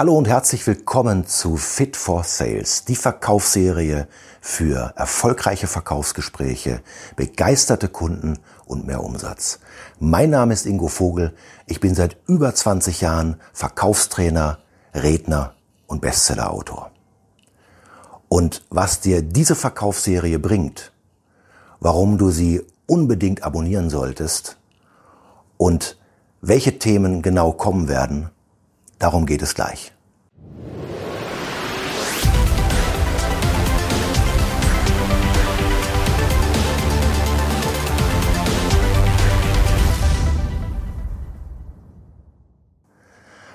Hallo und herzlich willkommen zu Fit for Sales, die Verkaufsserie für erfolgreiche Verkaufsgespräche, begeisterte Kunden und mehr Umsatz. Mein Name ist Ingo Vogel. Ich bin seit über 20 Jahren Verkaufstrainer, Redner und Bestsellerautor. Und was dir diese Verkaufsserie bringt, warum du sie unbedingt abonnieren solltest und welche Themen genau kommen werden, darum geht es gleich.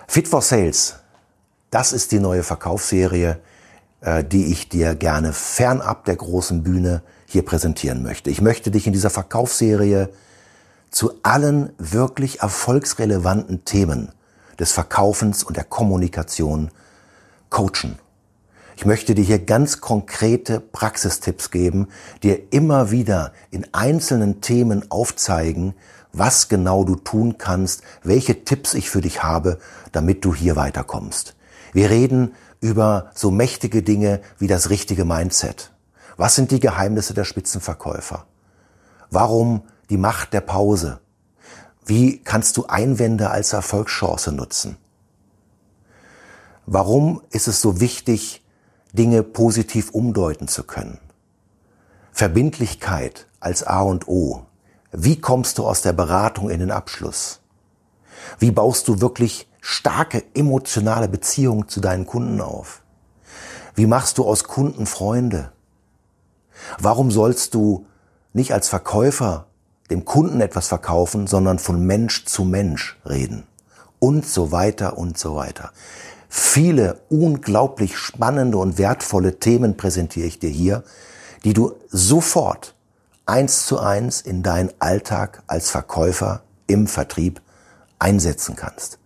Fit for Sales, das ist die neue Verkaufsserie, äh, die ich dir gerne fernab der großen Bühne hier präsentieren möchte. Ich möchte dich in dieser Verkaufsserie zu allen wirklich erfolgsrelevanten Themen des Verkaufens und der Kommunikation coachen. Ich möchte dir hier ganz konkrete Praxistipps geben, dir immer wieder in einzelnen Themen aufzeigen, was genau du tun kannst, welche Tipps ich für dich habe, damit du hier weiterkommst. Wir reden über so mächtige Dinge wie das richtige Mindset. Was sind die Geheimnisse der Spitzenverkäufer? Warum die Macht der Pause. Wie kannst du Einwände als Erfolgschance nutzen? Warum ist es so wichtig, Dinge positiv umdeuten zu können? Verbindlichkeit als A und O. Wie kommst du aus der Beratung in den Abschluss? Wie baust du wirklich starke emotionale Beziehungen zu deinen Kunden auf? Wie machst du aus Kunden Freunde? Warum sollst du nicht als Verkäufer dem Kunden etwas verkaufen, sondern von Mensch zu Mensch reden. Und so weiter und so weiter. Viele unglaublich spannende und wertvolle Themen präsentiere ich dir hier, die du sofort eins zu eins in deinen Alltag als Verkäufer im Vertrieb einsetzen kannst.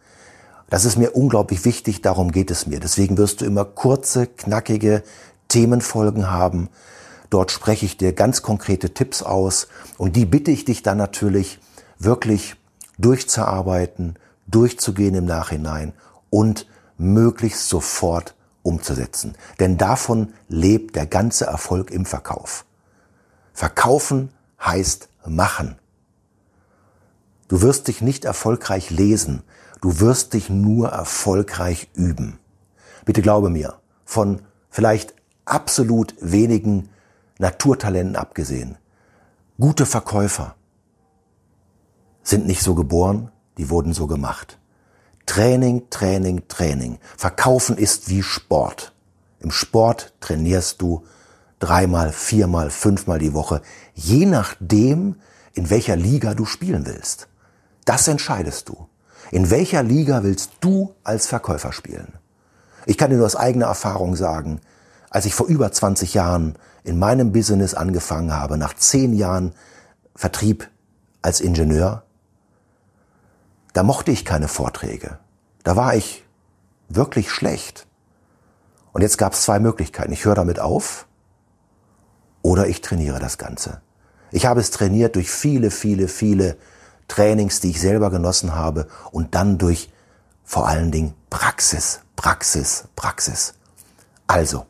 Das ist mir unglaublich wichtig, darum geht es mir. Deswegen wirst du immer kurze, knackige Themenfolgen haben, Dort spreche ich dir ganz konkrete Tipps aus und die bitte ich dich dann natürlich wirklich durchzuarbeiten, durchzugehen im Nachhinein und möglichst sofort umzusetzen. Denn davon lebt der ganze Erfolg im Verkauf. Verkaufen heißt machen. Du wirst dich nicht erfolgreich lesen, du wirst dich nur erfolgreich üben. Bitte glaube mir, von vielleicht absolut wenigen Naturtalenten abgesehen. Gute Verkäufer sind nicht so geboren, die wurden so gemacht. Training, Training, Training. Verkaufen ist wie Sport. Im Sport trainierst du dreimal, viermal, fünfmal die Woche, je nachdem, in welcher Liga du spielen willst. Das entscheidest du. In welcher Liga willst du als Verkäufer spielen? Ich kann dir nur aus eigener Erfahrung sagen, als ich vor über 20 Jahren in meinem Business angefangen habe, nach zehn Jahren Vertrieb als Ingenieur, da mochte ich keine Vorträge. Da war ich wirklich schlecht. Und jetzt gab es zwei Möglichkeiten. Ich höre damit auf oder ich trainiere das Ganze. Ich habe es trainiert durch viele, viele, viele Trainings, die ich selber genossen habe und dann durch vor allen Dingen Praxis, Praxis, Praxis. Also,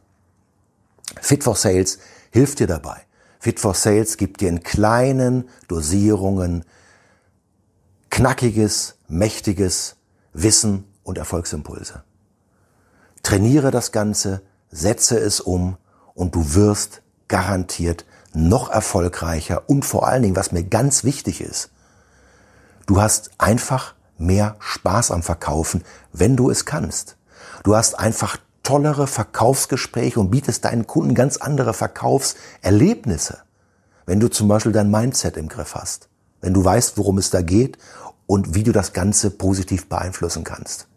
Fit for Sales hilft dir dabei. Fit for Sales gibt dir in kleinen Dosierungen knackiges, mächtiges Wissen und Erfolgsimpulse. Trainiere das Ganze, setze es um und du wirst garantiert noch erfolgreicher und vor allen Dingen, was mir ganz wichtig ist, du hast einfach mehr Spaß am Verkaufen, wenn du es kannst. Du hast einfach tollere Verkaufsgespräche und bietest deinen Kunden ganz andere Verkaufserlebnisse. Wenn du zum Beispiel dein Mindset im Griff hast, wenn du weißt, worum es da geht und wie du das Ganze positiv beeinflussen kannst.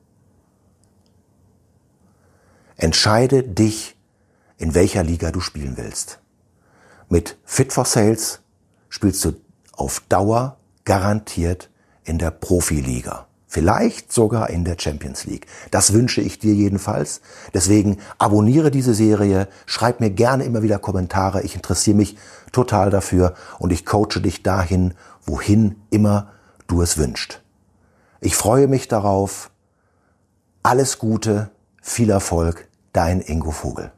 Entscheide dich, in welcher Liga du spielen willst. Mit Fit for Sales spielst du auf Dauer garantiert in der Profiliga. Vielleicht sogar in der Champions League. Das wünsche ich dir jedenfalls. Deswegen abonniere diese Serie, schreib mir gerne immer wieder Kommentare. Ich interessiere mich total dafür und ich coache dich dahin, wohin immer du es wünschst. Ich freue mich darauf. Alles Gute, Viel Erfolg, dein Ingo Vogel.